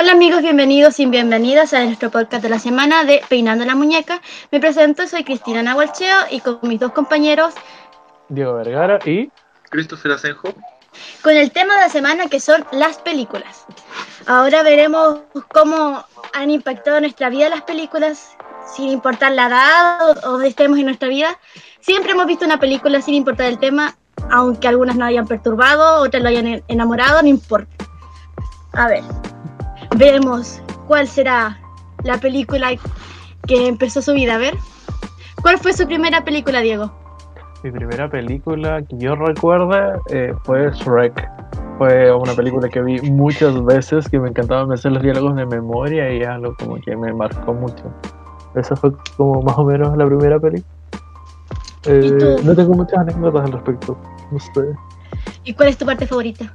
Hola amigos, bienvenidos y bienvenidas a nuestro podcast de la semana de Peinando la Muñeca. Me presento, soy Cristina Nahualcheo y con mis dos compañeros Diego Vergara y Christopher Asenjo. Con el tema de la semana que son las películas. Ahora veremos cómo han impactado nuestra vida las películas, sin importar la edad o donde estemos en nuestra vida. Siempre hemos visto una película sin importar el tema, aunque algunas nos hayan perturbado, otras lo hayan enamorado, no importa. A ver, veremos cuál será la película que empezó su vida. A ver, ¿cuál fue su primera película, Diego? Mi primera película que yo recuerdo eh, fue Shrek. Fue una película que vi muchas veces, que me encantaba hacer los diálogos de memoria y algo como que me marcó mucho. Esa fue como más o menos la primera película. Eh, no tengo muchas anécdotas al respecto. No sé. ¿Y cuál es tu parte favorita?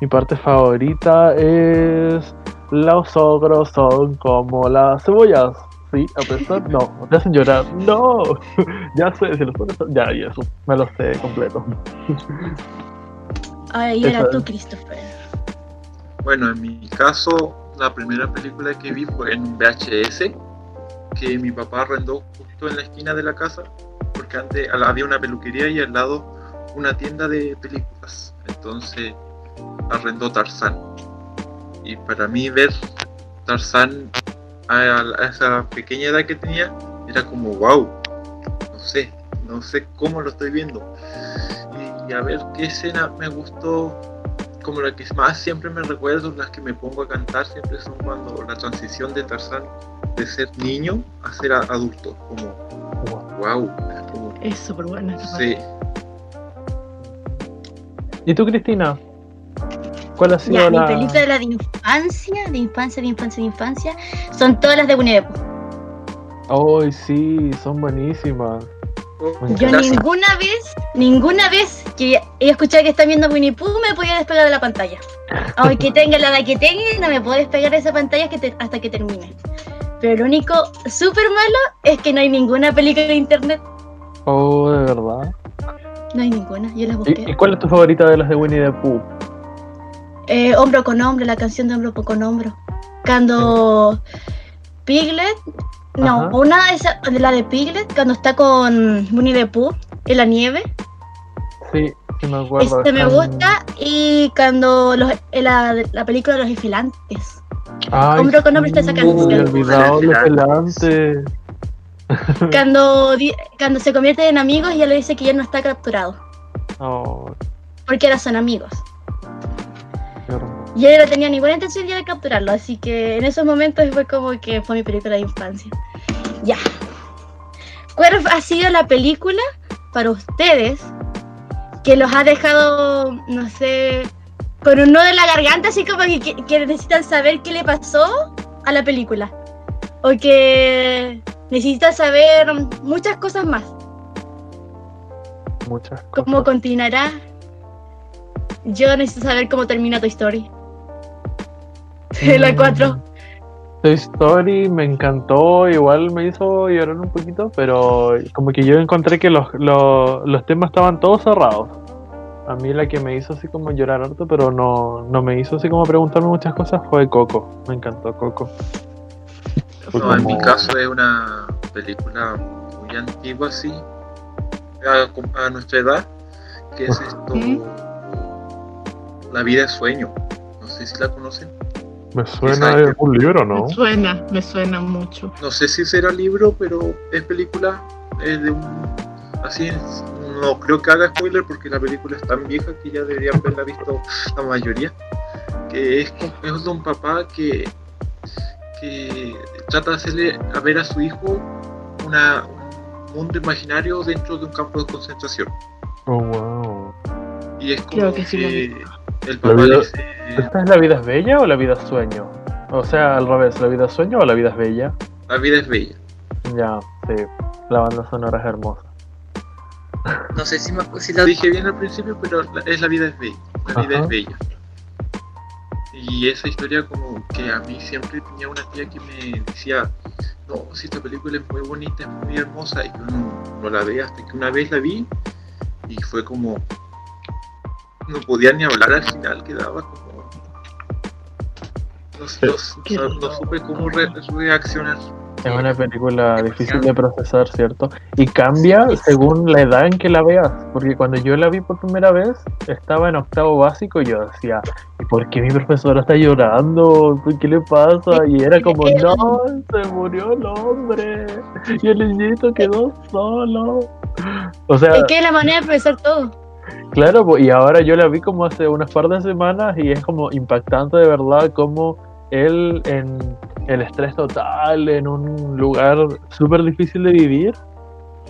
Mi parte favorita es los ogros son como las cebollas. Sí, a pesar, no, te hacen llorar. No, ya sé, si los pones, ya, y eso, me lo sé completo. Ay, era tú, Christopher. Bueno, en mi caso, la primera película que vi fue en un VHS que mi papá arrendó justo en la esquina de la casa, porque antes había una peluquería y al lado una tienda de películas. Entonces arrendó Tarzán. Y para mí ver Tarzán a, esa pequeña edad que tenía era como wow. No sé, no sé cómo lo estoy viendo. Y, a ver qué escena me gustó. Como la que más siempre me recuerdo, las que me pongo a cantar siempre son cuando la transición de Tarzán de ser niño a ser adulto. Como wow. es súper buena. Sí. ¿Y tú, Cristina? ¿Cuál ha sido ya, la... mi película de la de infancia, de infancia, de infancia, de infancia, son todas las de Winnie the Pooh. Ay, sí, son buenísimas. Yo ninguna vez, ninguna vez que he escuchado que están viendo Winnie Pooh me podía despegar de la pantalla. Aunque tenga la edad que tenga, no me puedo despegar de esa pantalla hasta que termine. Pero lo único súper malo es que no hay ninguna película de internet. Oh, de verdad. No hay ninguna, yo las busqué. ¿Y, cuál es tu favorita de las de Winnie the Pooh? Eh, hombro con hombro, la canción de hombro con hombro. Cuando Piglet, no, una esa, de la de Piglet, cuando está con Winnie the Pooh en la nieve. Sí, sí me acuerdo. Este me gusta y cuando los, la, la película de los efilantes. hombro con hombro está esa canción. Olvidado los efilantes. Cuando, cuando se convierte en amigos, ya le dice que ya no está capturado. Oh. Porque ahora son amigos. Y él no tenía ninguna intención de capturarlo, así que en esos momentos fue como que fue mi película de infancia. Ya. ¿Cuál ha sido la película para ustedes que los ha dejado, no sé, con un nudo de la garganta, así como que, que necesitan saber qué le pasó a la película? O que necesitan saber muchas cosas más. Muchas cosas. ¿Cómo continuará? Yo necesito saber cómo termina tu la 4. Toy Story me encantó, igual me hizo llorar un poquito, pero como que yo encontré que los, los, temas estaban todos cerrados. A mí la que me hizo así como llorar harto, pero no, no me hizo así como preguntarme muchas cosas fue Coco. Me encantó Coco. No, en mi caso es una película muy antigua así, a, nuestra edad, que es esto, La vida es sueño. No sé si la conocen. Me suena de un libro, ¿no? Me suena, me suena mucho. No sé si será libro, pero es película, es de un... Así no creo que haga spoiler porque la película es tan vieja que ya deberían haberla visto la mayoría. Que es, es de un papá que, que trata de hacerle a ver a su hijo una, un mundo imaginario dentro de un campo de concentración. Oh, wow. Y es como que, que el papá ¿Esta es la vida es bella o la vida es sueño? O sea, al revés, ¿la vida es sueño o la vida es bella? La vida es bella. Ya, sí. La banda sonora es hermosa. No sé si, me, si la dije bien al principio, pero es la vida es bella. La vida es bella. Y esa historia como que a mí siempre tenía una tía que me decía, no, si esta película es muy bonita, es muy hermosa, y yo no, no la veía hasta que una vez la vi y fue como, no podía ni hablar al final, quedaba como No, no- no supe cómo re- reaccionar. Es una película difícil de procesar, ¿cierto? Y cambia según la edad en que la veas. Porque cuando yo la vi por primera vez, estaba en octavo básico y yo decía, ¿y por qué mi profesora está llorando? ¿Qué le pasa? Y era como, no, se murió el hombre. Y el niñito quedó solo. O sea, Es que es la manera de pensar todo. Claro, po, y ahora yo la vi como hace unas par de semanas y es como impactante de verdad como él en el estrés total, en un lugar súper difícil de vivir,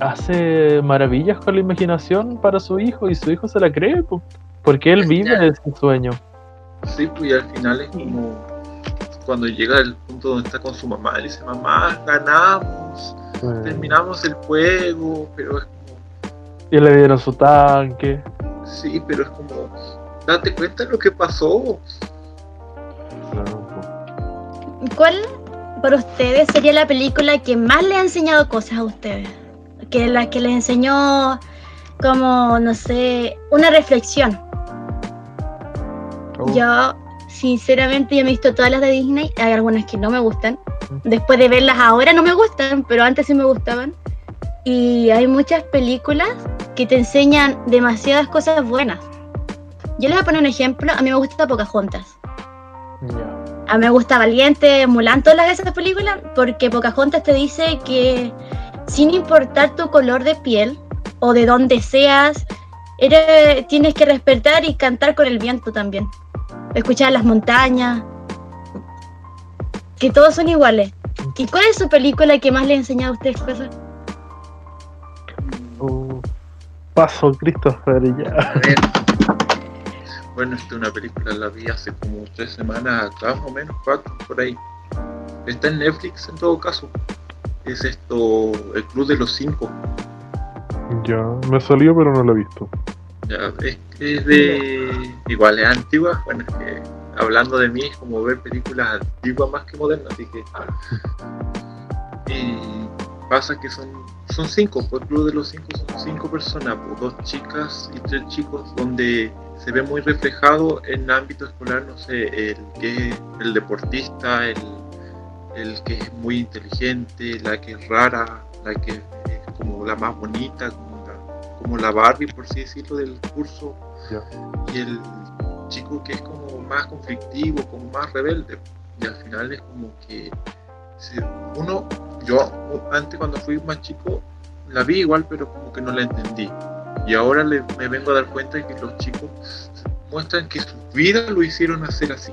hace maravillas con la imaginación para su hijo y su hijo se la cree, po, porque él vive ese sueño. Sí, pues y al final es como cuando llega el punto donde está con su mamá, le dice, mamá, ganamos, terminamos el juego, pero es Y le dieron su tanque. sí, pero es como, date cuenta de lo que pasó. ¿Cuál para ustedes sería la película que más le ha enseñado cosas a ustedes? Que la que les enseñó como, no sé, una reflexión. Oh, Yo, sinceramente, yo me he visto todas las de Disney. Hay algunas que no me gustan. Después de verlas ahora no me gustan, pero antes sí me gustaban. Y hay muchas películas que te enseñan demasiadas cosas buenas. Yo les voy a poner un ejemplo. A mí me gusta Pocahontas. A mí me gusta Valiente, Mulan, todas las esas películas, porque Pocahontas te dice que sin importar tu color de piel o de dónde seas, eres, tienes que respetar y cantar con el viento también. Escuchar las montañas, que todos son iguales. ¿Y cuál es su película que más le ha enseñado a ustedes cosas? Paso, Christopher, ya. A ver. Bueno, esta es una película, la vi hace como tres semanas atrás, más o menos, cuatro, por ahí. Está en Netflix en todo caso. Es esto, El Club de los Cinco. Ya, me salió pero no lo he visto. Ya, es, es de. Igual es antigua. Bueno, es que hablando de mí es como ver películas antiguas más que modernas, así que. Y pasa que son, son cinco, pues el club de los cinco son cinco personas, pues, dos chicas y tres chicos, donde se ve muy reflejado en ámbito escolar, no sé, el que es el deportista, el, el que es muy inteligente, la que es rara, la que es como la más bonita, como la, como la Barbie, por así decirlo, del curso, y el chico que es como más conflictivo, como más rebelde, y al final es como que uno, yo antes cuando fui más chico, la vi igual, pero como que no la entendí. Y ahora le- me vengo a dar cuenta de que los chicos muestran que su vida lo hicieron hacer así.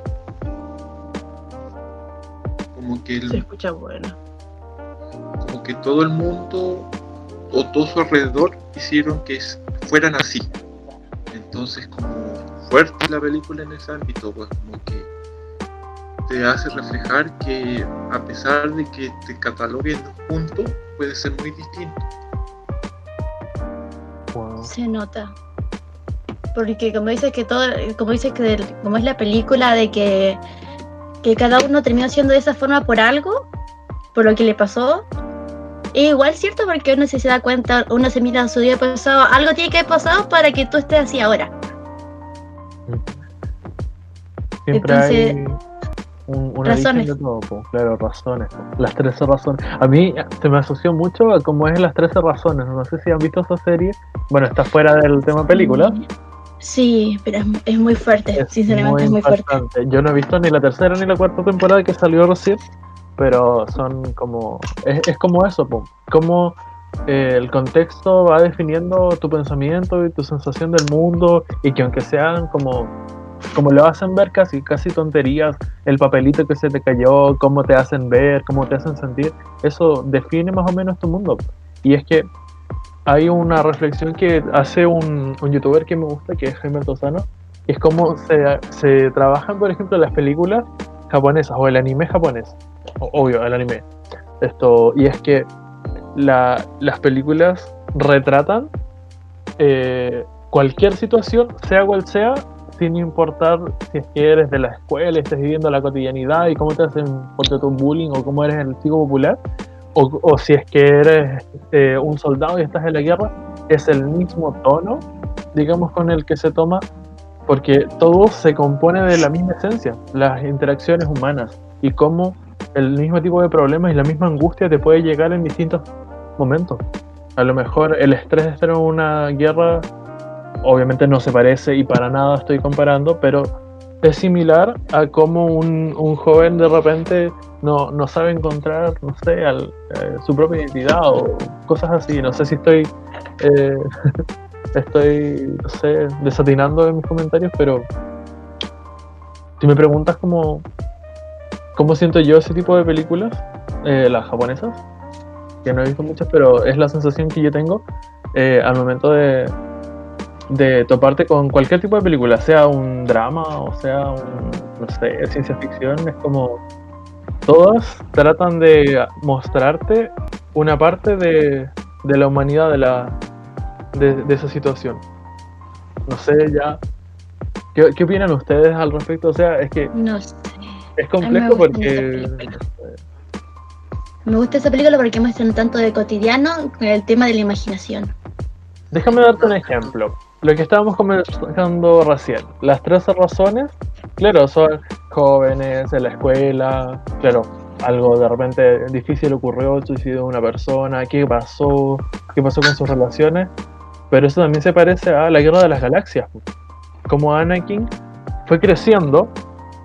Como que, el- Se escucha bueno. como que todo el mundo o todo su alrededor hicieron que es- fueran así. Entonces como fuerte la película en ese ámbito, pues como que te hace reflejar que a pesar de que te cataloguen juntos, puede ser muy distinto. Wow. Se nota. Porque como dices que todo, como dices que del- como es la película de que, que cada uno terminó siendo de esa forma por algo, por lo que le pasó, es igual cierto porque uno se da cuenta, uno se mira en su día pasado, algo tiene que haber pasado para que tú estés así ahora. Siempre Entonces, hay un, una razones. de todo, po, claro, razones. Las 13 razones. A mí se me asoció mucho a cómo es las 13 razones. No sé si han visto esa serie. Bueno, está fuera del tema película. Sí, pero es, es muy fuerte, Es sinceramente es muy fuerte. Yo no he visto ni la tercera ni la cuarta temporada que salió recién, pero son como. Es, es como eso, po. como eh, el contexto va definiendo tu pensamiento y tu sensación del mundo, y que aunque sean como. Como lo hacen ver casi, casi tonterías, el papelito que se te cayó, cómo te hacen ver, cómo te hacen sentir, eso define más o menos tu mundo. Y es que hay una reflexión que hace un, un youtuber que me gusta, que es Jaime Tosano, es como se, se trabajan, por ejemplo, las películas japonesas o el anime japonés. Obvio, el anime. Esto, y es que la- las películas retratan eh, cualquier situación, sea cual sea, sin importar si es que eres de la escuela estás viviendo la cotidianidad y cómo te hacen ponte tu bullying o cómo eres el chico popular, o, o si es que eres eh, un soldado y estás en la guerra, es el mismo tono, digamos, con el que se toma porque todo se compone de la misma esencia, las interacciones humanas y cómo el mismo tipo de problemas y la misma angustia te puede llegar en distintos momentos. A lo mejor el estrés de estar en una guerra obviamente no se parece y para nada estoy comparando, pero es similar a cómo un, un joven de repente no, no sabe encontrar, no sé, eh, su propia identidad o cosas así. No sé si estoy, eh, estoy, no sé, desatinando en mis comentarios, pero si me preguntas cómo, cómo siento yo ese tipo de películas, eh, las japonesas, que no he visto muchas, pero es la sensación que yo tengo al momento de, de toparte con cualquier tipo de película, sea un drama o sea un, no sé, ciencia ficción, es como todas tratan de mostrarte una parte de, de la humanidad de la de, de esa situación. No sé ya. ¿Qué, ¿Qué opinan ustedes al respecto? O sea, es que No sé. es complejo porque. Me gusta esa película porque muestran tanto de cotidiano con el tema de la imaginación. Déjame darte un ejemplo. Lo que estábamos comentando recién. Las 13 razones, claro, son jóvenes en la escuela, claro, algo de repente difícil ocurrió, suicidio de una persona, qué pasó, qué pasó con sus relaciones, pero eso también se parece a la guerra de las galaxias. Como Anakin fue creciendo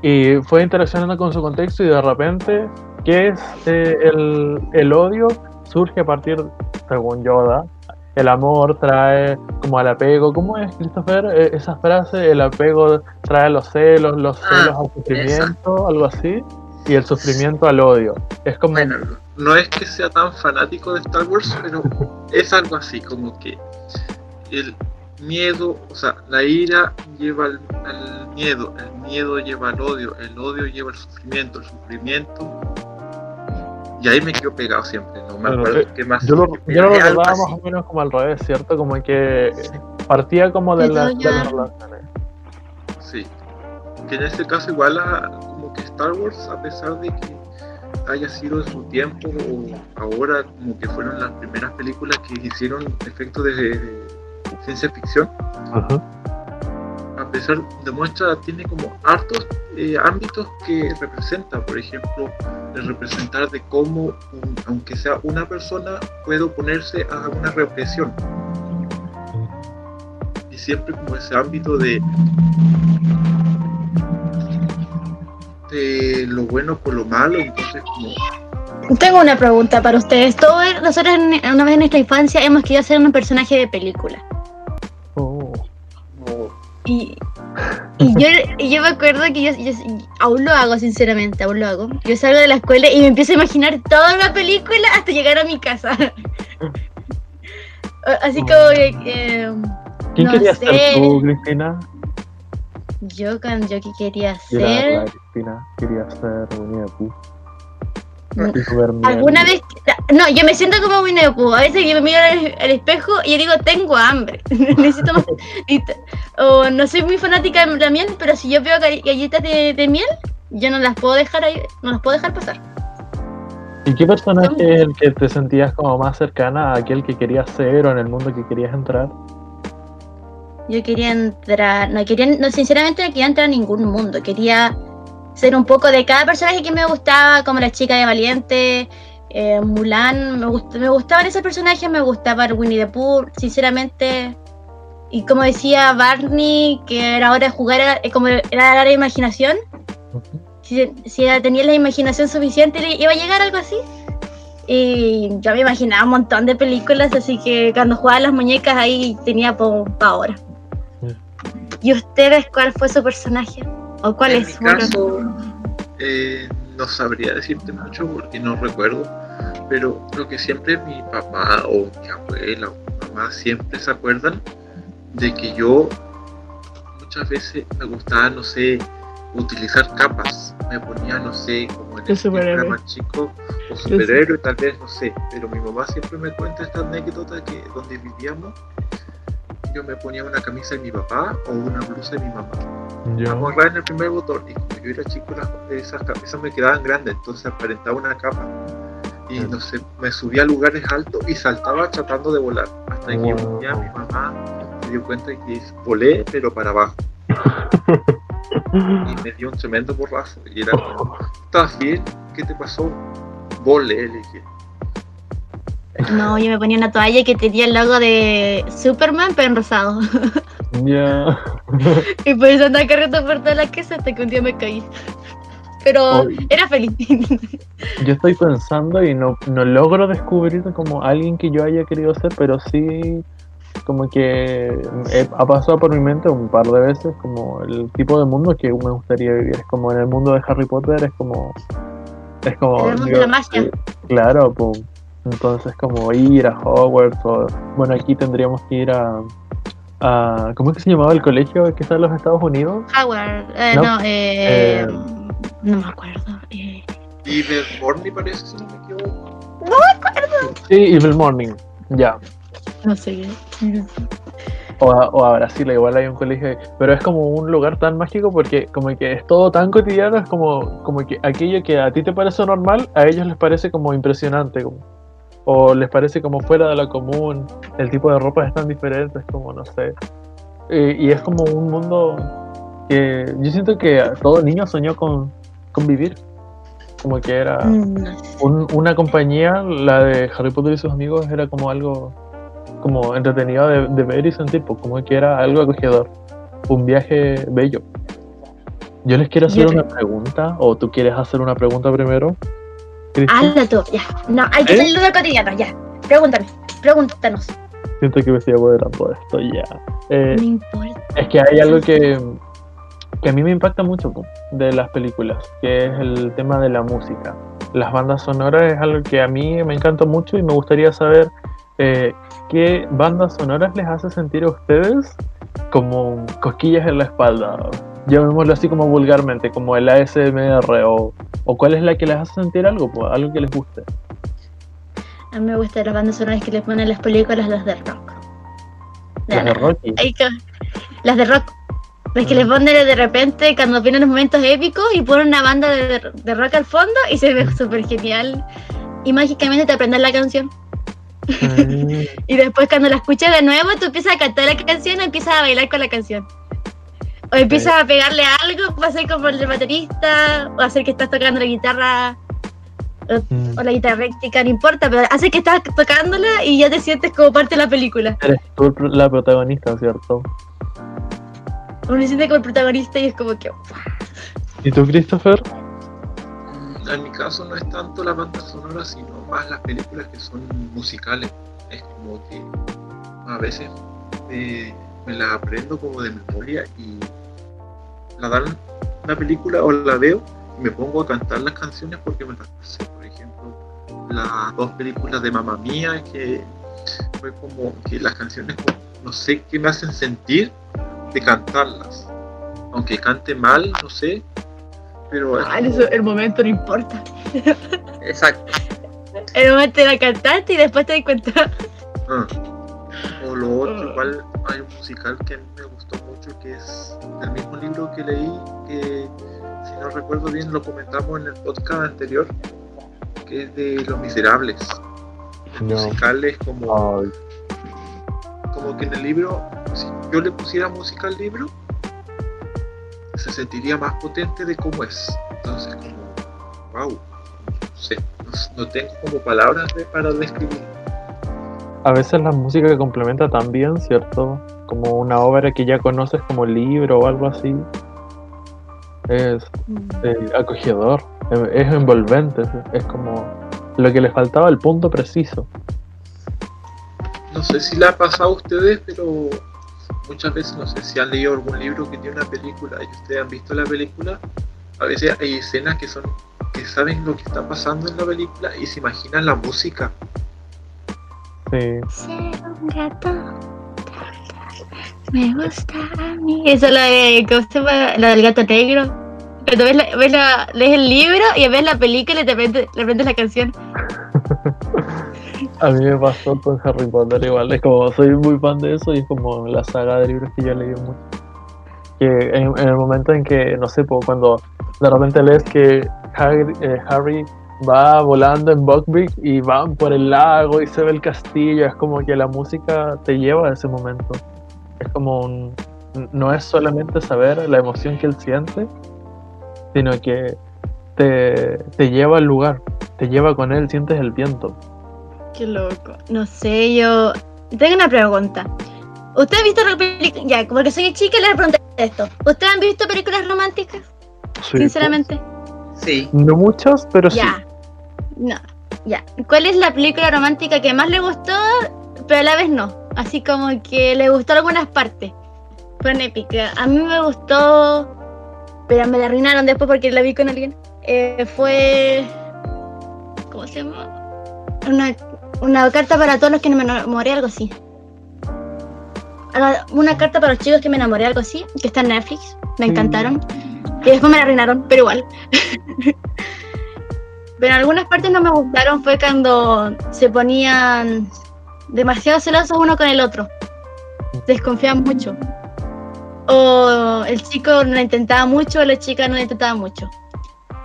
y fue interaccionando con su contexto y de repente, ¿qué es eh, el, el odio? Surge a partir, según Yoda, el amor trae como al apego. ¿Cómo es, Christopher? Eh, esa frase, el apego trae los celos, los Ah, celos al sufrimiento, algo así, y el sufrimiento al odio. Es como... Bueno, no es que sea tan fanático de Star Wars, pero es algo así, como que el miedo, o sea, la ira lleva al, al miedo, el miedo lleva al odio, el odio lleva al sufrimiento, el sufrimiento. Y ahí me quedo pegado siempre, no me acuerdo eh, qué más. Yo lo, yo lo recordaba más o menos como al revés, ¿cierto? Como que partía como de, la- de las relaciones. Sí. Que en este caso igual a, como que Star Wars, a pesar de que haya sido en su tiempo o ahora como que fueron las primeras películas que hicieron efectos de, de ciencia ficción, Ajá. A pesar demuestra, tiene como hartos eh, ámbitos que representa, por ejemplo, de representar de cómo, un- aunque sea una persona, puede oponerse a una represión. Y siempre como ese ámbito de de lo bueno por lo malo, entonces como Tengo una pregunta para ustedes. Todos nosotros una vez en nuestra infancia hemos querido ser un personaje de película. Y, y yo, y yo me acuerdo que yo, yo- aún lo hago, sinceramente, aún lo hago. Yo salgo de la escuela y me empiezo a imaginar toda la película hasta llegar a mi casa. Así como que, eh, ¿Quién No quería sé. ser tú, Cristina? yo, cuando yo que quería era ser... la Cristina, quería ser Winnie ¿Alguna vez? No, yo me siento como Winnie the Pooh. A veces yo me miro al, al espejo y yo digo, tengo hambre. Necesito más. O no soy muy fanática de la miel, pero si yo veo gall- galletas de, de miel, yo no las puedo dejar ahí, no las puedo dejar pasar. ¿Y qué personaje es el que te sentías como más cercana a aquel que querías ser o en el mundo que querías entrar? Yo quería entrar, no quería, no, sinceramente no quería entrar a ningún mundo. Quería ser un poco de cada personaje que me gustaba, como la chica de Valiente, eh, Mulan, me, gust- me gustaban esos personajes, me gustaba Winnie the Pooh, sinceramente. Y como decía Barney, que era hora de jugar, eh, como era la imaginación, si, si tenía la imaginación suficiente, iba a llegar algo así. Y yo me imaginaba un montón de películas, así que cuando jugaba las muñecas ahí tenía para ahora. ¿Y ustedes cuál fue su personaje? ¿O cuál en es? mi caso eh, no sabría decirte mucho porque no recuerdo, pero creo que siempre mi papá o mi abuela o mi mamá siempre se acuerdan de que yo muchas veces me gustaba, no sé, utilizar capas. Me ponía, no sé, como en el más chico o superhéroe, tal vez, no sé, pero mi mamá siempre me cuenta esta anécdota que donde vivíamos yo me ponía una camisa de mi papá o una blusa de mi mamá Yo. amarrar en el primer botón y como yo era chico las, esas camisas me quedaban grandes entonces aparentaba una capa y no sé me subía a lugares altos y saltaba tratando de volar hasta que un día mi mamá se dio cuenta que volé pero para abajo Y me dio un tremendo porrazo. Y era como, ¿estás bien? ¿Qué te pasó? Vole, le dije. No, yo me ponía una toalla que tenía el logo de Superman, pero en rosado. Ya. y por eso andaba corriendo por toda la casa hasta que un día me caí. Pero era feliz. Yo estoy pensando y no, no logro descubrir como alguien que yo haya querido ser, pero sí como que he- ha pasado por mi mente un par de veces como el tipo de mundo que me gustaría vivir. Es como en el mundo de Harry Potter, es como... Es como... El mundo de la magia. eh, Claro, pues. Entonces como ir a Hogwarts o... Bueno, aquí tendríamos que ir a... a ¿Cómo es que se llamaba el colegio que está en los Estados Unidos? Howard, eh, No. no, eh, Eh. no me acuerdo. eh. Y de Morny parece, si no me equivoco. Sí, Evil Morning. Ya. no sé. O a, o a Brasil, igual hay un colegio, ahí, pero es como un lugar tan mágico porque como que es todo tan cotidiano, es como, como que aquello que a ti te parece normal, a ellos les parece como impresionante, como- o les parece como fuera de lo común, el tipo de ropa es tan diferente, es como, no sé. Y es como un mundo que yo siento que todo niño soñó con, con vivir, como que era Mm, un- una compañía, la de Harry Potter y sus amigos, era como algo como entretenido de, de ver y sentir, pues como que era algo acogedor, un viaje bello. Yo les quiero hacer una pregunta, o tú quieres hacer una pregunta primero. Cristian? Hazla tú, ya. No, hay que ¿Eh? salir de lo cotidiano, ya. Pregúntame, pregúntanos. Siento que me estoy apoderando de esto ya. Eh, No importa. Es que hay algo que, que a mí me impacta mucho de las películas, que es el tema de la música. Las bandas sonoras es algo que a mí me encanta mucho y me gustaría saber eh, qué bandas sonoras les hace sentir a ustedes como cosquillas en la espalda. Llamémoslo así como vulgarmente, como el ASMR o, o cuál es la que les hace sentir algo, po, algo que les guste. A mí me gustan las bandas sonoras que le ponen las películas, las de rock. Las de que- Las de rock. Las que le Mm. ponen de repente cuando vienen los momentos épicos y ponen una banda de, de rock al fondo y se ve súper genial. Y mágicamente te aprendes la canción. Mm, Y después cuando la escuchas de nuevo, tú empiezas a cantar la canción o empiezas a bailar con la canción. O empiezas a pegarle algo para hacer como el baterista, o hacer que estás tocando la guitarra mm. o la guitarra eléctrica, no importa, pero hace que estás tocándola y ya te sientes como parte de la película. Eres tú la protagonista, ¿cierto? Uno se siente como el protagonista y es como que. ¿Y tú, Christopher? Mm, En mi caso no es tanto la banda sonora, sino más las películas que son musicales. Es como que a veces me, me la aprendo como de memoria y la dan una película o la veo y me pongo a cantar las canciones porque me las sé. Por ejemplo, las dos películas de Mamma Mía que fue como que las canciones no sé qué me hacen sentir de cantarlas. Aunque cante mal, no sé, pero Ah, como- eso, el momento no importa. Exacto. El momento la cantaste y después te das cuenta. Ah. Lo otro, Ah. igual hay un musical que me gustó mucho, que es del mismo libro que leí, que si no recuerdo bien lo comentamos en el podcast anterior, que es de Los Miserables. El No. musical es como, Ay, como que en el libro, si yo le pusiera música al libro, se sentiría más potente de cómo es. Entonces, como, wow, no sé, no, no tengo como palabras de- para describir. A veces la música que complementa también, ¿cierto? Como una obra que ya conoces como libro o algo así. Es eh, acogedor, eh, es envolvente, es, es como lo que le faltaba, el punto preciso. No sé si le ha pasado a ustedes, pero muchas veces no sé si han leído algún libro que tiene una película y ustedes han visto la película. A veces hay escenas que son que saben lo que está pasando en la película y se imaginan la música. Sí. Ser un gato. Me gusta a mí. Esa es la de. ¿Cómo se llama? La del gato negro. Cuando ves la, ves la- lees el libro y ves la película y te aprendes, te aprendes la canción. A mí me pasó con Harry Potter igual, es como soy muy fan de eso y es como la saga de libros que yo he leído mucho. Que en, en el momento en que, no sé, cuando de repente lees que Harry, eh, Harry va volando en Buckbeak y van por el lago y se ve el castillo, es como que la música te lleva a ese momento. Es como un, no es solamente saber la emoción que él siente, sino que te, te lleva al lugar, te lleva con él, sientes el viento. Qué loco. No sé, yo. Tengo una pregunta. ¿Usted ha visto películas? Ya, porque soy chica, le pregunté esto. ¿Ustedes han visto películas románticas? Sí, Sinceramente. Sí. No muchas, pero sí. No. Ya. ¿Cuál es la película romántica que más le gustó, pero a la vez no? Así como que le gustó algunas partes. Fueron épicas. A mí me gustó, pero me la arruinaron después porque la vi con alguien. Eh, fue. ¿Cómo se llama? Una, una carta para todos los que me enamoré, algo así. Ah, Una carta para los chicos que me enamoré, algo así, que está en Netflix. Me encantaron. Y después me la arruinaron, pero igual. Pero algunas partes no me gustaron fue cuando se ponían demasiado celosos uno con el otro. Desconfiaban mucho. O el chico no intentaba mucho o la chica no intentaba mucho.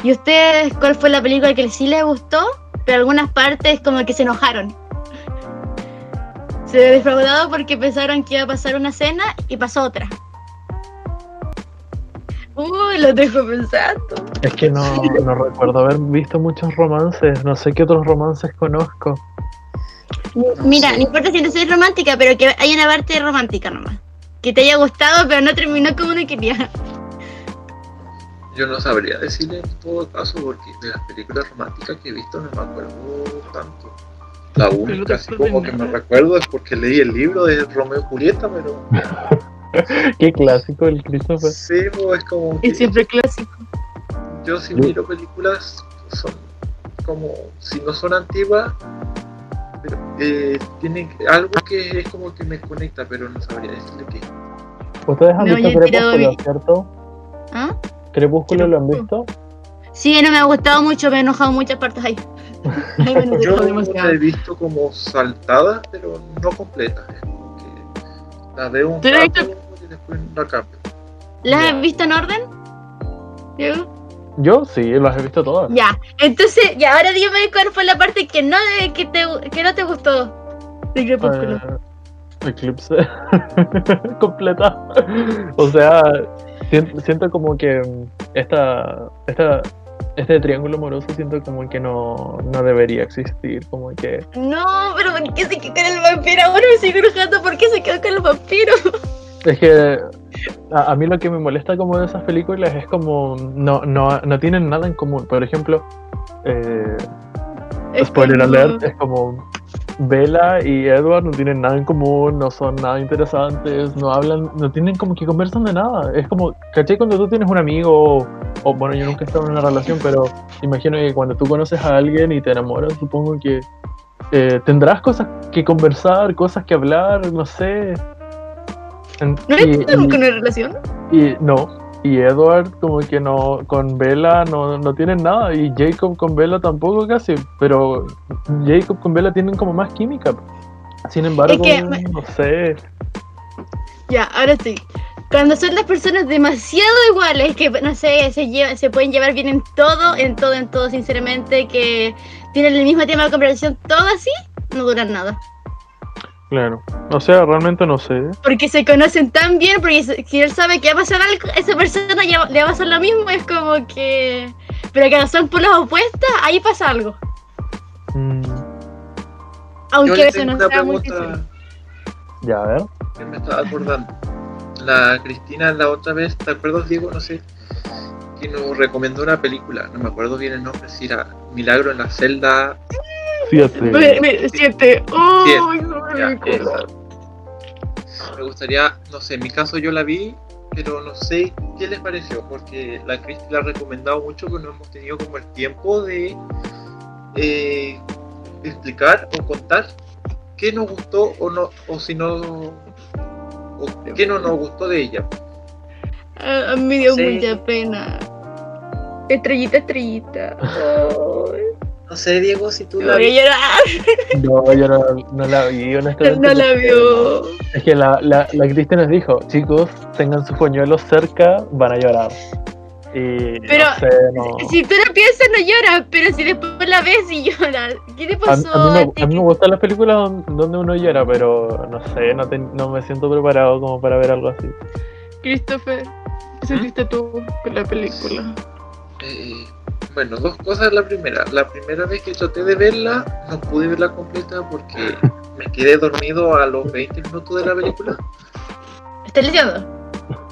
¿Y ustedes cuál fue la película que sí les gustó? Pero algunas partes como que se enojaron. Se defraudaron porque pensaron que iba a pasar una escena y pasó otra. Uy, lo dejo pensando. Es que no, no recuerdo haber visto muchos romances, no sé qué otros romances conozco. Mira, no importa si no soy romántica, pero que hay una parte romántica nomás. Que te haya gustado, pero no terminó como uno quería. Yo no sabría decirle en todo caso porque de las películas románticas que he visto no me acuerdo tanto. La no única así como que me recuerdo es porque leí el libro de Romeo y Julieta, pero Qué clásico el Christopher. sí, es como Es siempre clásico. yo si miro películas son como si no son antiguas pero eh, tienen algo que es como que me conecta, pero no sabría decirle qué. Ustedes han No, visto yo he tirado Crepúsculo, vi- ¿cierto? ¿Ah? ¿Crepúsculo lo han visto? Sí, no me ha gustado mucho, me he enojado muchas partes ahí. Ay, bueno, Yo la he visto como saltadas, pero no completas. Es como que la veo un ¿Tú la has rato después la cambio. ¿Las has visto en orden? Diego? Yo sí, las he visto todas. Ya, entonces, ya, ahora dime cuál fue la parte que no, que te, que no te gustó de Crepúsculo. Eh, Eclipse completa. O sea, sien- siento como que mm, esta, esta, este triángulo amoroso siento como que no, no debería existir. Como que No, pero ¿por qué se quedó con el vampiro? Ahora me sigo enojando, ¿por qué se quedó con el vampiro? es que a, a mí lo que me molesta como de esas películas es como no, no, no tienen nada en común. Por ejemplo, eh, Es spoiler como- alert, es como Bella y Edward no tienen nada en común, no son nada interesantes, no hablan, no tienen como que conversan de nada. Es como, ¿caché? Cuando tú tienes un amigo, o, o, bueno, yo nunca he estado en una relación, pero imagino que cuando tú conoces a alguien y te enamoras, supongo que eh, tendrás cosas que conversar, cosas que hablar, no sé. ¿No y- con una relación? y no. Y Edward como que no, con Bella no, no tienen nada. Y Jacob con Bella tampoco casi. Pero Jacob con Bella tienen como más química. Sin embargo, Es que no sé. Ya, ahora sí. Cuando son las personas demasiado iguales, que no sé, se, lleva- se pueden llevar bien en todo, en todo, en todo, sinceramente, que tienen el mismo tema de conversación, todo así, no duran nada. Claro. O sea, realmente no sé. Porque se conocen tan bien, porque si él sabe que va a pasar algo, esa persona ya le va a pasar lo mismo, es como que... Pero que son por las opuestas, ahí pasa algo. Mm, Yo Aunque eso tengo no una sea muy difícil. ya, a ver. que me estaba acordando. La Cristina la otra vez, ¿te acuerdas Diego? No sé, que nos recomendó una película, no me acuerdo bien el nombre, si era Milagro en la celda. Siete. Me- gustaría, no sé, en mi caso yo la vi, pero no sé qué les pareció, porque la Cristi la ha recomendado mucho, pero no hemos tenido como el tiempo de eh, explicar o contar qué nos gustó o no, o si no, o qué no nos gustó de ella. Ah, me dio Sí. mucha pena. Estrellita, estrellita. Ay, No sé, Diego, si tú la voy a viste. llorar. No, yo no, no la vi, honestamente. No la vio. Es que la, la, la Cristi nos dijo, chicos, tengan sus pañuelos cerca, van a llorar. Y Pero, no sé, no. Si tú lo piensas, no lloras, pero si después la ves y lloras. ¿Qué te A, pasó? a mí me, ti? a mí me gustan las películas don- donde uno llora, pero no sé, no, te- no me siento preparado como para ver algo así. Christopher, ¿qué sentiste tú con la película? Eh, bueno, dos cosas. La primera, la primera vez que traté de verla, no pude verla completa porque me quedé dormido a los 20 minutos de la película. ¿Estás leyendo?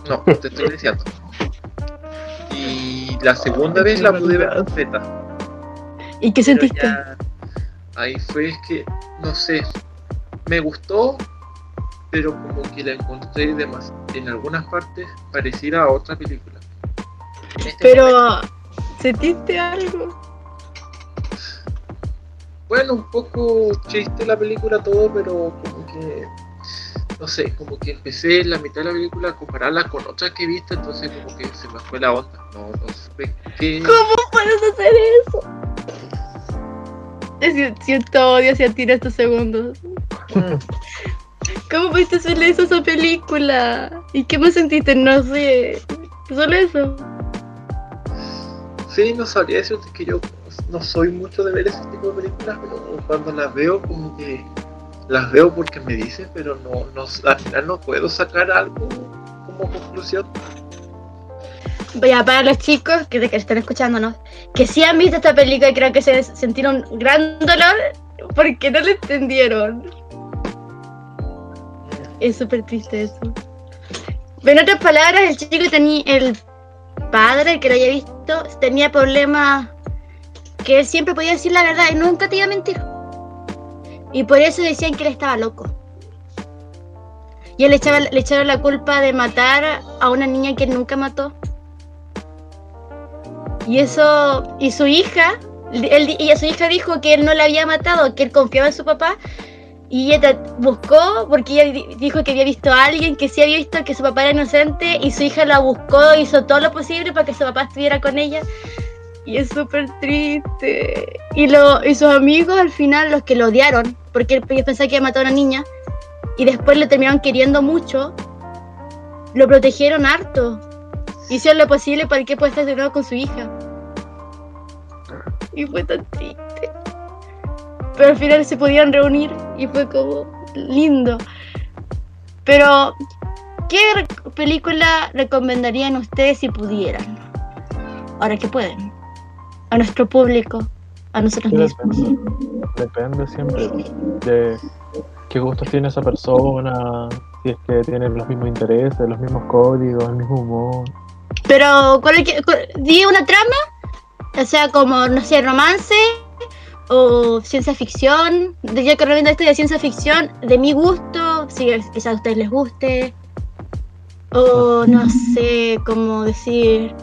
No, te estoy diciendo. Y la segunda vez la pude ver completa. ¿Y qué sentiste? ya ahí fue es que, no sé, me gustó, pero como que la encontré demas- en algunas partes pareciera a otra película. Este momento, Pero, ¿sentiste algo? bueno, un poco chiste la película todo, pero como que, no sé, como que empecé en la mitad de la película a compararla con otras que he visto, entonces como que se me fue la onda. No, no qué... ¿Cómo puedes hacer eso? Si- Siento odio hacia ti en estos segundos. ¿Cómo pudiste hacerle eso a esa película? ¿Y qué más sentiste? No sé. Solo eso. Sí, no sabría decirte que yo no soy mucho de ver ese tipo de películas, pero cuando las veo como que las veo porque me dicen, pero no, no al final no puedo sacar algo como conclusión. Ya, para los chicos que, que están escuchándonos, que sí han visto esta película y creo que se sintieron gran dolor porque no lo entendieron. Es súper triste eso. En otras palabras, el chico tenía, el padre que lo había visto, tenía problemas que él siempre podía decir la verdad y nunca te iba a mentir. Y por eso decían que él estaba loco. Y él echaba, le echaron la culpa de matar a una niña que nunca mató. Y eso, y su hija, él, y su hija dijo que él no la había matado, que él confiaba en su papá. Y ella buscó, porque ella di- dijo que había visto a alguien que sí había visto que su papá era inocente, y su hija la buscó, hizo todo lo posible para que su papá estuviera con ella. Y es súper triste. Y, lo, y sus amigos al final, los que lo odiaron, porque ellos pensaban que había matado a una niña, y después lo terminaron queriendo mucho, lo protegieron harto. Hicieron lo posible para que pueda estar de nuevo con su hija. Y fue tan triste. Pero al final se pudieron reunir y fue como lindo. Pero, ¿qué película recomendarían ustedes si pudieran? Ahora que pueden. A nuestro público, a nosotros mismos. depende, depende siempre de qué gustos tiene esa persona, si es que tiene los mismos intereses, los mismos códigos, el mismo humor. Pero, ¿cuál es que- cuál- di una trama, o sea, como, no sé, romance o ciencia ficción. De- Yo que recomiendo esto de ciencia ficción, de mi gusto, si quizás a ustedes les guste. O no sé cómo decir.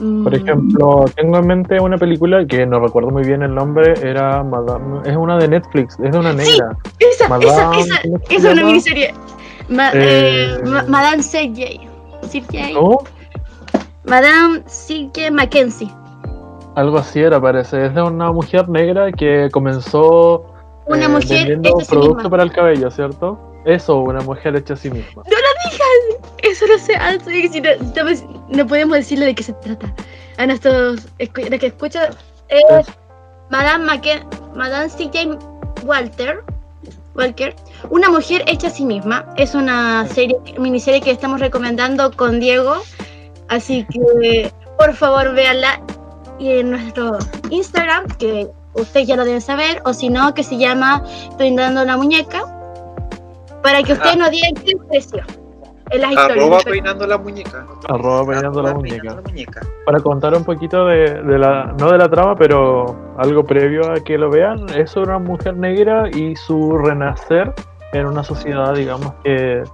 mm, Por ejemplo, tengo en mente una película que no recuerdo muy bien el nombre, era Madame, es una de Netflix, es de una Sí. negra. Esa, esa, Madame, esa, ¿cómo se esa es una miniserie. Ma- Eh, eh, Ma- Madame C.J. C.J. ¿No? Madame C.J. Mackenzie. Algo así era, parece. Es de una mujer negra que comenzó Una eh, mujer vendiendo hecha a sí producto misma. para el cabello, ¿cierto? Eso, una mujer hecha a sí misma. Eso no sé, sí, no, estamos- no podemos decirle de qué se trata. A nuestros los que escuchan es Madame, Macken- Madame C.J. Walter, Walker, una mujer hecha a sí misma. Es una serie, miniserie que estamos recomendando con Diego. Así que por favor véanla y en nuestro Instagram, que ustedes ya lo deben saber, o si no, que se llama Peinando la Muñeca, para que ustedes Ah. nos digan qué les pareció en las Arroba historias. peinando la muñeca. Arroba peinando la muñeca. peinando la muñeca. Para contar un poquito de, de la, no de la trama, pero algo previo a que lo vean, es sobre una mujer negra y su renacer en una sociedad, digamos, que,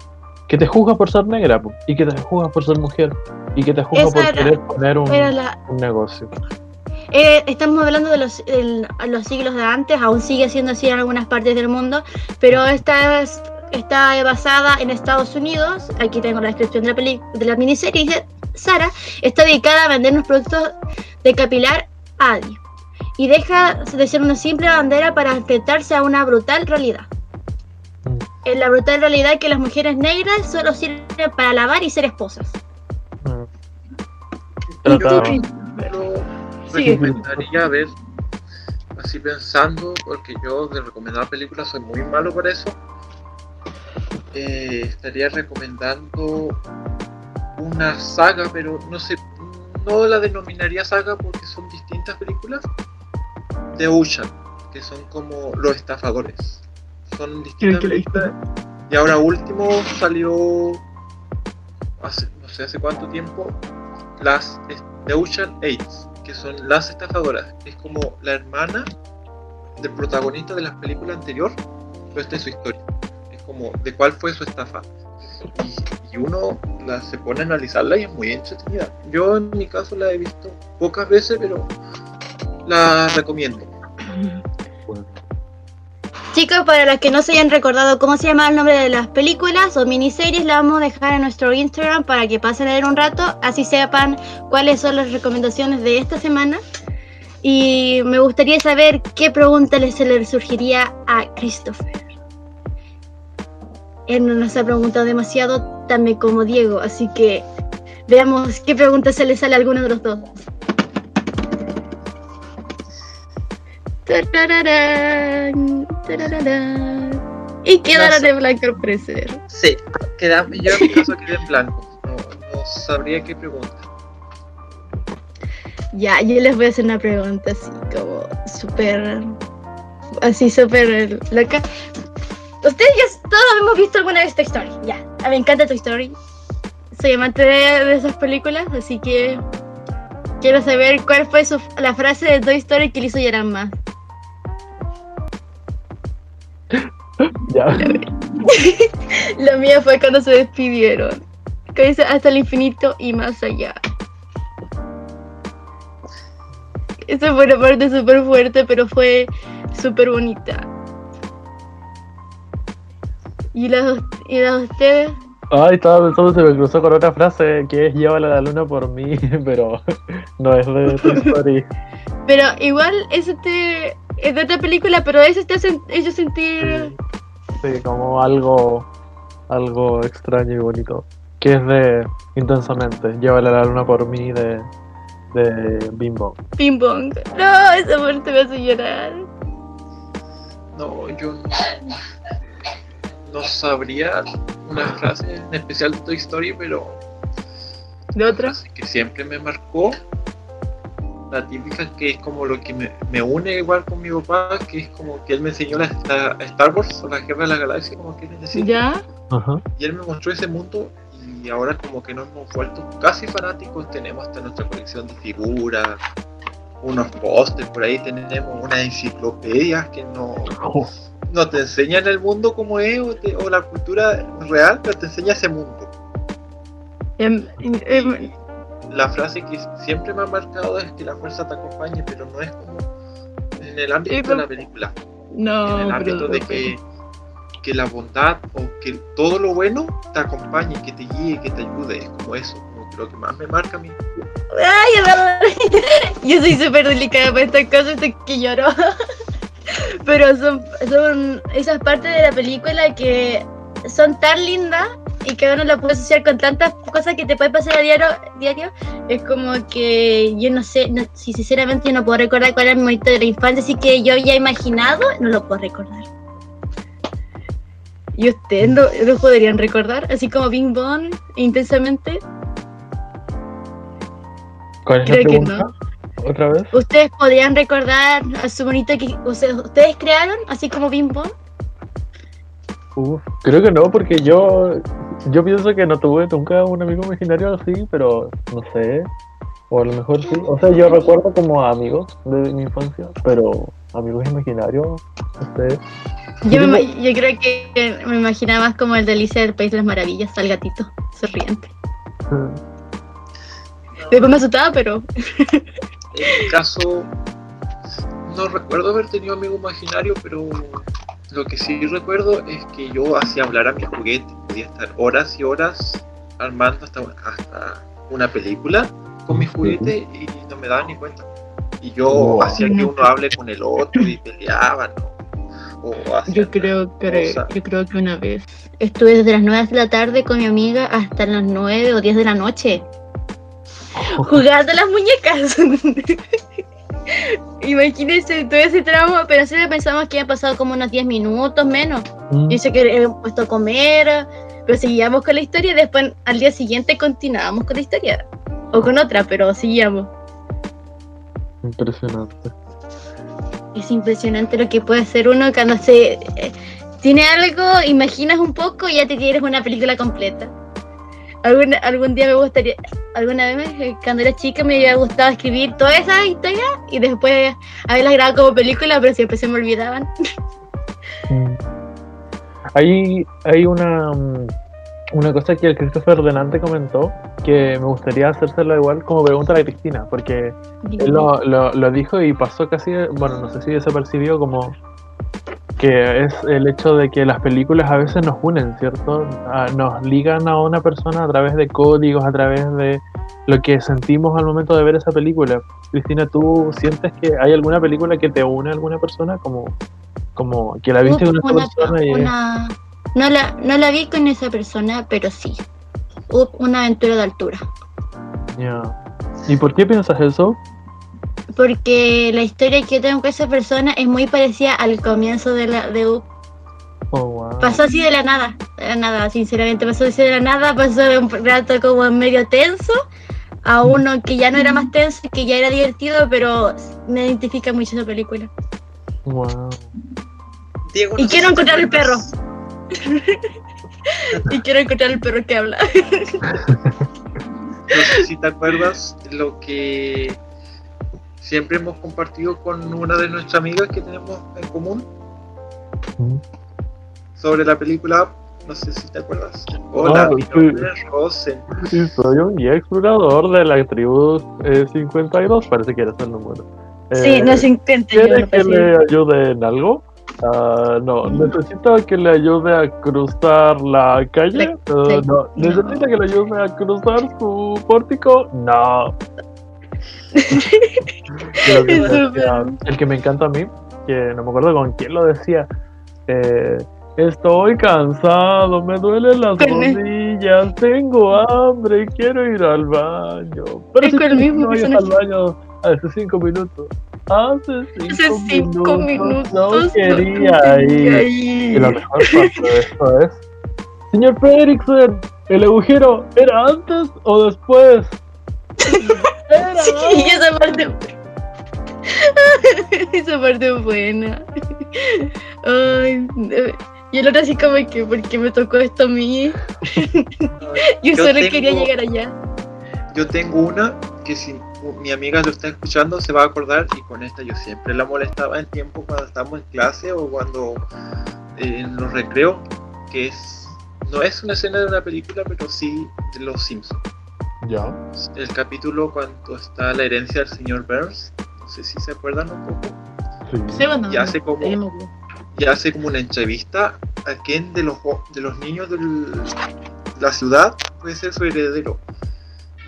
que te juzga por ser negra po, y que te juzga por ser mujer y que te juzga por era- querer poner un, la- un negocio. eh, estamos hablando de los, el- los siglos de antes, aún sigue siendo así en algunas partes del mundo, pero esta es- está basada en Estados Unidos. Aquí tengo la descripción de la, peli- de la miniserie. Dice, Sara está dedicada a vender unos productos de capilar Adi y deja de ser una simple bandera para enfrentarse a una brutal realidad. En la brutal realidad que las mujeres negras solo sirven para lavar y ser esposas. Mm. Pero Sigue. recomendaría ver, así pensando, porque yo de recomendar películas soy muy malo para eso. eh, estaría recomendando una saga, pero no sé, no la denominaría saga porque son distintas películas. The Ocean, que son como los estafadores. Son distintas la. Y ahora último salió hace no sé hace cuánto tiempo las The Ocean Aids, que son las estafadoras. Es como la hermana del protagonista de las películas anterior, pero esta es su historia. Es como de cuál fue su estafa. Y, y uno la, se pone a analizarla y es muy entretenida. Yo en mi caso la he visto pocas veces, pero la recomiendo. Chicos, para los que no se hayan recordado cómo se llama el nombre de las películas o miniseries, la vamos a dejar en nuestro Instagram para que pasen a ver un rato, así sepan cuáles son las recomendaciones de esta semana. Y me gustaría saber qué pregunta se le surgiría a Christopher. Él no nos ha preguntado demasiado, también como Diego, así que veamos qué pregunta se le sale a alguno de los dos. Tarararán, tarararán. Y quedaron No en blanco al parecer. Sí, queda, yo en mi caso quedé en blanco. No, no sabría qué pregunta. Ya, yo les voy a hacer una pregunta así como súper. Así súper loca. Ustedes ya todos hemos visto alguna vez Toy Story. Ya, a mí me encanta Toy Story. Soy amante de, de esas películas, así que quiero saber cuál fue su- la frase de Toy Story que le hizo llorar más. Ya. La mía fue cuando se despidieron. Que dice hasta el infinito y más allá. Esa fue una parte súper fuerte, pero fue súper bonita. ¿Y las, ¿Y las de ustedes? Ay, estaba pensando, se me cruzó con otra frase que es llévala a la luna por mí, pero no es de Toy Story. Pero igual es, este, es de otra película, pero eso te hace hecho sentir... Sí, como algo, algo extraño y bonito. Que es de Intensamente, llévala a la luna por mí de, de Bimbo. Ping pong. No, esa parte me hace llorar. No, yo no, no sabría una frase en especial de Toy Story, pero ¿De otra? frase que siempre me marcó. La típica que es como lo que me, me une igual con mi papá, que es como que él me enseñó la, la- Star Wars o la Guerra de la Galaxia, como quieren decir. ¿Ya? Ajá. Y él me mostró ese mundo y ahora como que nos hemos vuelto casi fanáticos, tenemos hasta nuestra colección de figuras, unos pósters, por ahí tenemos unas enciclopedias que no, Oh, no te enseñan el mundo como es o, te- o la cultura real, pero te enseña ese mundo. Em, em, La frase que siempre me ha marcado es que la fuerza te acompañe, pero no es como en el ámbito de la película, no, en el pero- ámbito de que, que la bondad o que todo lo bueno te acompañe, que te guíe, que te ayude, es como eso, como que lo que más me marca a mí. Ay, es. Yo soy súper delicada para estas cosas, sé que lloro. Pero son, son esas partes de la película que son tan lindas y que uno la puede asociar con tantas cosas que te puede pasar a diario. diario. Es como que yo no sé, no- si sinceramente yo no puedo recordar cuál era mi momento de la infancia, así que yo ya imaginado, no lo puedo recordar. ¿Y ustedes no, no podrían recordar? Así como Bing Bong, intensamente. ¿Cuál Creo que pregunta? ¿Otra vez? ¿Ustedes podrían recordar a su bonito que o sea, ustedes crearon, así como Bing Bong? Uf, creo que no, porque yo, yo pienso que no tuve nunca un amigo imaginario así, pero no sé. O a lo mejor sí. O sea, yo recuerdo como amigos de mi infancia, pero amigos imaginarios, no sé. Yo, me, Yo creo que me imaginaba más como el de Alicia del País de las Maravillas, al gatito, sonriente. Después me asustaba, pero En mi caso, no recuerdo haber tenido amigo imaginario, pero lo que sí recuerdo es que yo hacía hablar a mis juguetes, podía estar horas y horas armando hasta, hasta una película con mis juguetes y no me daba ni cuenta. Y yo hacía que uno hable con el otro y peleaban, ¿no? O yo creo, que yo creo que una vez estuve desde las 9 de la tarde con mi amiga hasta las 9 o 10 de la noche jugando a las muñecas. Imagínense todo ese tramo, pero siempre pensamos que había pasado como unos 10 minutos menos. Mm, Dice que habíamos puesto a comer, pero seguíamos con la historia y después al día siguiente continuábamos con la historia. O con otra, pero seguíamos. Impresionante. Es impresionante lo que puede hacer uno cuando se eh, tiene algo, imaginas un poco y ya te tienes una película completa. Algún, algún día me gustaría, alguna vez eh, cuando era chica me había gustado escribir todas esas historias y después haberlas grabado como película, pero siempre se me olvidaban. Mm. Hay, hay una, mm, una cosa que el Christopher Denante comentó que me gustaría hacérselo igual como pregunta a la Cristina, porque él lo, lo, lo dijo y pasó casi, bueno, no sé si desapercibido como que es el hecho de que las películas a veces nos unen, ¿cierto? Ah, Nos ligan a una persona a través de códigos, a través de lo que sentimos al momento de ver esa película. Cristina, ¿tú sientes que hay alguna película que te une a alguna persona? Como, como que la viste con Una- persona y... una- no, la, no la vi con esa persona, pero sí. Hubo una aventura de altura. ¿Y por qué piensas eso? Porque la historia que yo tengo con esa persona es muy parecida al comienzo de la de Up. Oh, wow. Pasó así de la nada, de la nada, sinceramente, pasó así de la nada, pasó de un rato como medio tenso a uno que ya no era más tenso y que ya era divertido, pero me identifica mucho esa película. Wow. Diego, Y no quiero encontrar el perro. Y quiero encontrar el perro que habla. No sé si te acuerdas lo que siempre hemos compartido con una de nuestras amigas que tenemos en común Mm. sobre la película. No sé si te acuerdas. Hola, Ah, mi sí. nombre es Rosen. Sí, soy un explorador de la tribu eh, 52, parece que eres el número. Sí, Eh, no se intenta. yo ¿Quiere que le ayude en algo? Ah, no, necesita que le ayude a cruzar la calle. Le- le- no, necesita que le ayude a cruzar su pórtico. No. Que decía, el que me encanta a mí, que no me acuerdo con quién lo decía. eh, Estoy cansado, me duelen las rodillas, tengo hambre, quiero ir al baño. Pero si el mismo no vayas al baño hace cinco minutos. Hace cinco, Hace cinco minutos. no no quería quería ir. ir. Y la mejor parte de esto es: Señor Fredrickson, ¿el agujero era antes o después? Era Sí, esa parte. esa parte es buena. Ay, y el otro así como que, ¿por qué me tocó esto a mí? Yo, Yo solo tengo- quería llegar allá. Yo tengo una que si mi amiga lo está escuchando se va a acordar y con esta yo siempre la molestaba en tiempo cuando estábamos en clase o cuando eh, en los recreos, que es no es una escena de una película, pero sí de los Simpsons. Ya. El capítulo cuando está la herencia del señor Burns, no sé si se acuerdan un poco, Sí. Sí, bueno, y hace como y hace una entrevista a quien de los de los niños de la ciudad puede ser su heredero.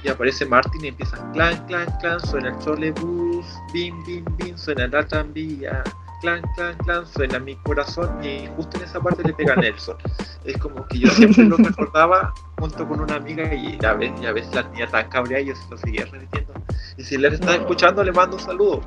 Y aparece Martin y empieza clan, clan, clan, suena el trolebús, bim, bim, bim, suena la tranvía, clan, clan, clan, suena mi corazón y justo en esa parte le pega a Nelson. Es como que yo siempre lo recordaba junto con una amiga y ya ves, ya ves la niña tan cabreada y yo se lo seguía repitiendo. Y si le está escuchando le mando un saludo.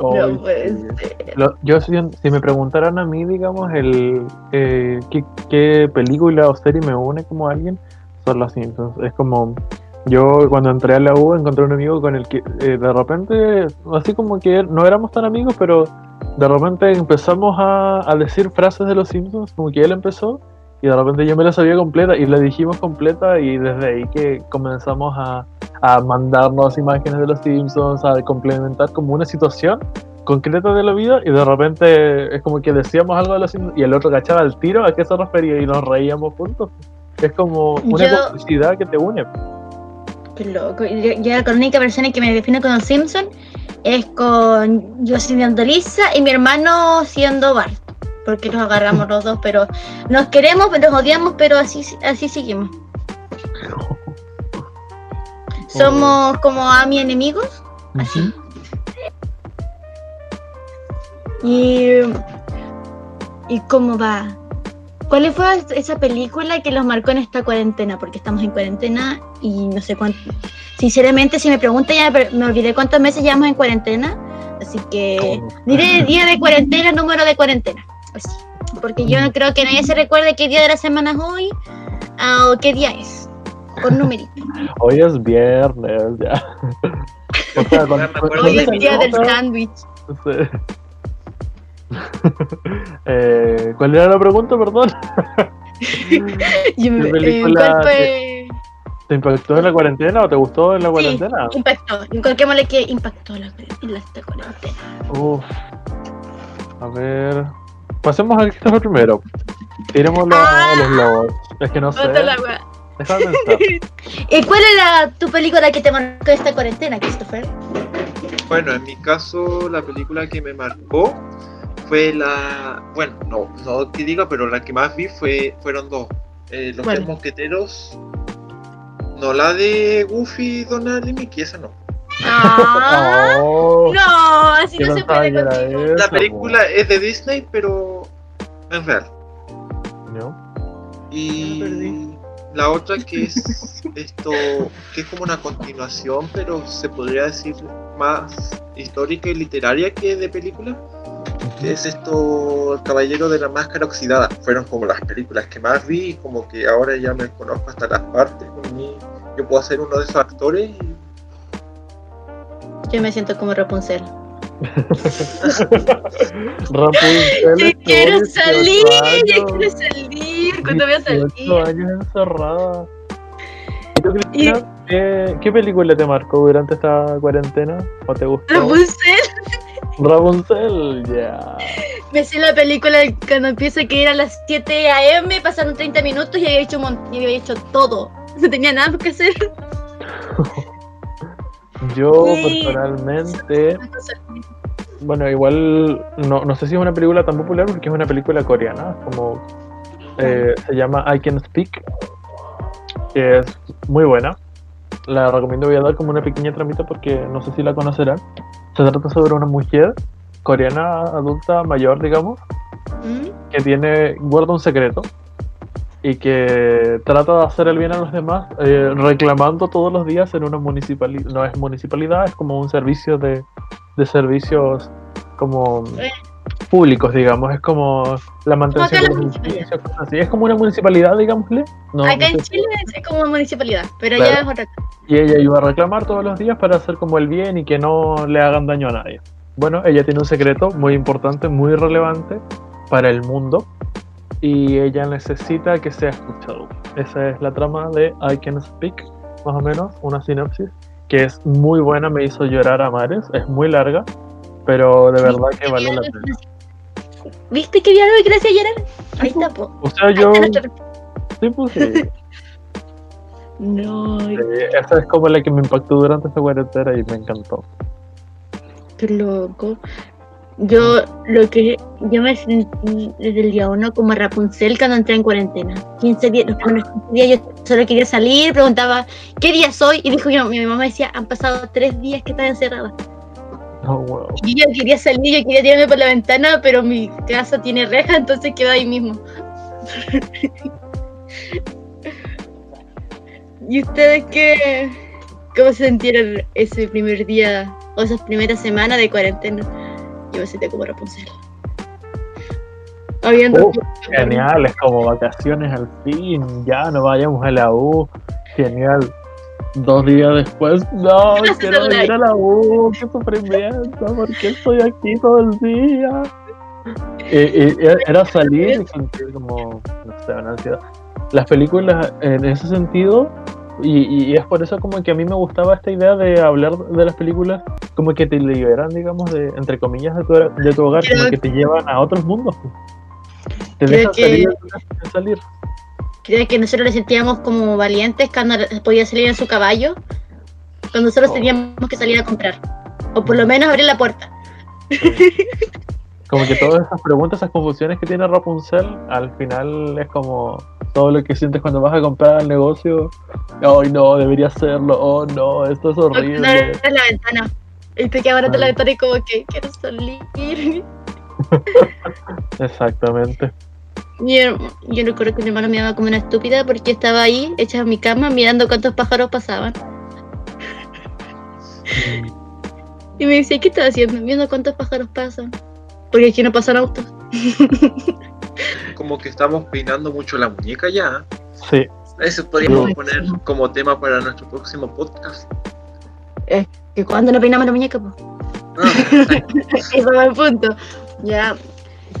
No puede sí. ser. Lo- yo si, si me preguntaran a mí, digamos, el eh, ¿qué, qué película o serie me une como alguien, son los Simpsons. Es como yo cuando entré a la U encontré un amigo con el que eh, de repente, así como que no éramos tan amigos, pero de repente empezamos a, a decir frases de los Simpsons, como que él empezó, y de repente yo me la sabía completa y la dijimos completa y desde ahí que comenzamos a, a mandarnos imágenes de los Simpsons, a complementar como una situación concreta de la vida y de repente es como que decíamos algo de los Simpsons y el otro cachaba el tiro a qué se refería y nos reíamos juntos. Es como una Yo- complicidad que te une. Qué loco. Yo, yo la única persona que me define con los Simpson es con yo siendo Lisa y mi hermano siendo Bart. Porque nos agarramos los dos, pero nos queremos, pero nos odiamos, pero así, así seguimos. Somos como a mi enemigos, así. Y, ¿Y cómo va? ¿Cuál fue esa película que los marcó en esta cuarentena? Porque estamos en cuarentena y no sé cuánto. sinceramente, si me preguntan, ya me olvidé cuántos meses llevamos en cuarentena. Así que diré día de cuarentena, número de cuarentena. Así. Porque yo no creo que nadie se recuerde qué día de la semana es hoy ah, o qué día es. Con numerito. Hoy es viernes, ya. O sea, Hoy es día del sándwich. Sí. Eh, ¿Cuál era la pregunta, perdón? Yo me- ¿Qué eh, película ¿Cuál fue? ¿Te impactó en la cuarentena o te gustó en la cuarentena? Sí, impactó. Coloquémosle que impactó la, en la cuarentena. Uf. A ver. Pasemos a Christopher primero. Tiremos Ah. los globos. Es que no sé. Déjame. ¿Y cuál era tu película que te marcó esta cuarentena, Christopher? Bueno, en mi caso, la película que me marcó fue la. Bueno, no, no que diga, pero la que más vi fue, fueron dos: Eh, Los ¿Cuál? Tres Mosqueteros. No la de Goofy, Donald y Mickey, esa no. Ah, Oh, no, así no se puede contigo. esa, La película es de Disney, pero es real. ¿No? Y la otra que es esto, que es como una continuación, pero se podría decir más histórica y literaria que de película, que es esto, El Caballero de la Máscara Oxidada. Fueron como las películas que más vi, y como que ahora ya me conozco hasta las partes. con mi- Yo puedo ser uno de esos actores y Yo me siento como Rapunzel. Rapunzel Yo quiero 18 salir, yo quiero salir. ¿Cuándo voy a 18 salir? años encerrada. ¿Y tú, Cristina, ¿qué, qué película te marcó durante esta cuarentena? ¿O te gustó? Rapunzel. Rapunzel, ya. Me sé la película cuando empieza que era a las 7 a.m., pasaron 30 minutos y había hecho, y había hecho todo. No tenía nada que hacer. Yo Sí. personalmente, bueno, igual no, no sé si es una película tan popular porque es una película coreana, como eh, se llama I Can Speak, que es muy buena. La recomiendo, voy a dar como una pequeña tramita porque no sé si la conocerán. Se trata sobre una mujer coreana adulta mayor, digamos, ¿Mm? que tiene guarda un secreto y que trata de hacer el bien a los demás eh, reclamando todos los días en una municipalidad no es municipalidad es como un servicio de, de servicios como Eh. Públicos digamos es como la mantención de la los edificios, así es como una municipalidad digámosle no, Acá no en sé. Chile es como municipalidad, pero Claro. ya es otra cosa. y ella iba a reclamar todos los días para hacer como el bien y que no le hagan daño a nadie bueno ella tiene un secreto muy importante muy relevante para el mundo y ella necesita que sea escuchado. Esa es la trama de I Can Speak, más o menos, una sinopsis, que es muy buena, me hizo llorar a mares, es muy larga, pero de verdad que vale la pena. ¿Viste que vi algo le hacía llorar? Ahí está, po. O sea, yo, sí, pues sí, No, sí, esa es como la que me impactó durante esta cuarentena y me encantó. qué loco. Yo lo que yo me sentí desde el día uno como Rapunzel cuando entré en cuarentena. 15 días, los primeros 15 días yo solo quería salir, preguntaba ¿qué día soy? Y dijo yo, mi mamá decía, han pasado tres días que estaba encerrada. Oh, wow. Y yo quería salir, yo quería tirarme por la ventana, pero mi casa tiene reja, entonces quedé ahí mismo. ¿Y ustedes qué? ¿Cómo se sintieron ese primer día o esas primeras semanas de cuarentena? Yo me sentí como Rapunzel. Habiendo Oh, Genial, es como vacaciones al fin, ya no vayamos a la U, genial. Dos días después, no, quiero ir a la U, qué sufrimiento, ¿por qué estoy aquí todo el día? Era salir y sentir como, no sé, una ansiedad. Las películas en ese sentido, y, y es por eso como que a mí me gustaba esta idea de hablar de las películas, como que te liberan, digamos, de, entre comillas, de tu, de tu hogar, Creo como que te llevan a otros mundos. pues. Te dejan salir de tu casa sin salir. Creo que nosotros nos sentíamos como valientes cuando podía salir en su caballo, cuando solo Oh. teníamos que salir a comprar. O por lo menos abrir la puerta. Como que todas esas preguntas, esas confusiones que tiene Rapunzel, al final es como todo lo que sientes cuando vas a comprar al negocio. Ay, no, debería hacerlo. Oh, no, esto es horrible. abres la ventana. Y te quedas abriendo la ventana y como que quiero salir. Exactamente. Yo, yo recuerdo que mi hermano me daba como una estúpida porque estaba ahí, hecha en mi cama, mirando cuántos pájaros pasaban. Y me decía, ¿qué estás haciendo? Viendo cuántos pájaros pasan. Porque aquí no pasan autos. Como que estamos peinando mucho la muñeca ya. Sí, Eso podríamos Sí. poner como tema para nuestro próximo podcast. Que cuando no peinamos la muñeca, pues. Ah, Eso va el punto. Ya.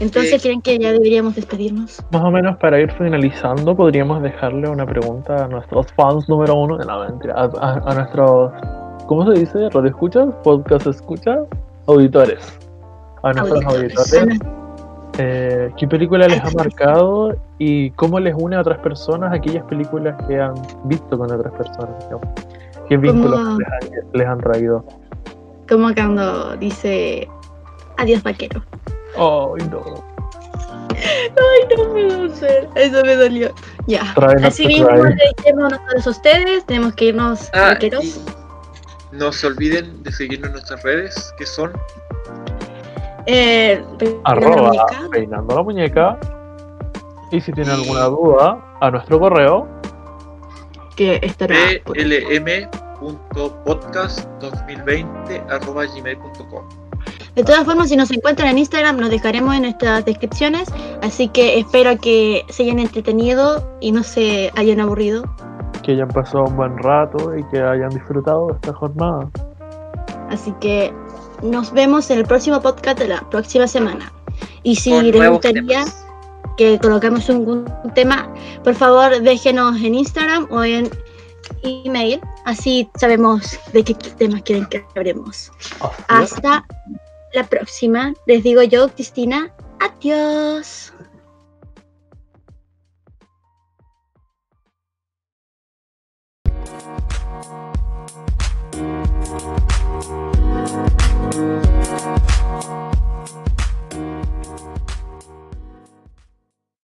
Entonces. ¿creen que ya deberíamos despedirnos? más o menos para ir finalizando, podríamos dejarle una pregunta a nuestros fans número uno de la mentira, a, a- a nuestros, ¿cómo se dice? ¿Radio escuchas? ¿Podcast escuchas? Auditores. A nuestros Auditores. auditores. eh, ¿Qué película les ha marcado y cómo les une a otras personas aquellas películas que han visto con otras personas? digamos? ¿Qué vínculos Como- les han, les han traído? Como cuando dice adiós vaquero. Ay, no. Ay, no puedo ser. Eso me dolió. Ya. Try Así mismo, nosotros a ustedes. Tenemos que irnos ah, no se olviden de seguirnos en nuestras redes, que son Eh, Arroba muñeca. peinando la muñeca. Y si tienen alguna duda, a nuestro correo. que estará por- plm.podcast2020.gmail.com De todas formas, si nos encuentran en Instagram, nos dejaremos en nuestras descripciones. Así que espero que se hayan entretenido y no se hayan aburrido. Que hayan pasado un buen rato y que hayan disfrutado de esta jornada. Así que nos vemos en el próximo podcast de la próxima semana. Y si Con les gustaría temas. que coloquemos un, un tema, por favor déjenos en Instagram o en email. Así sabemos de qué temas quieren que hablemos. Hasta la próxima. Les digo yo, Cristina, adiós.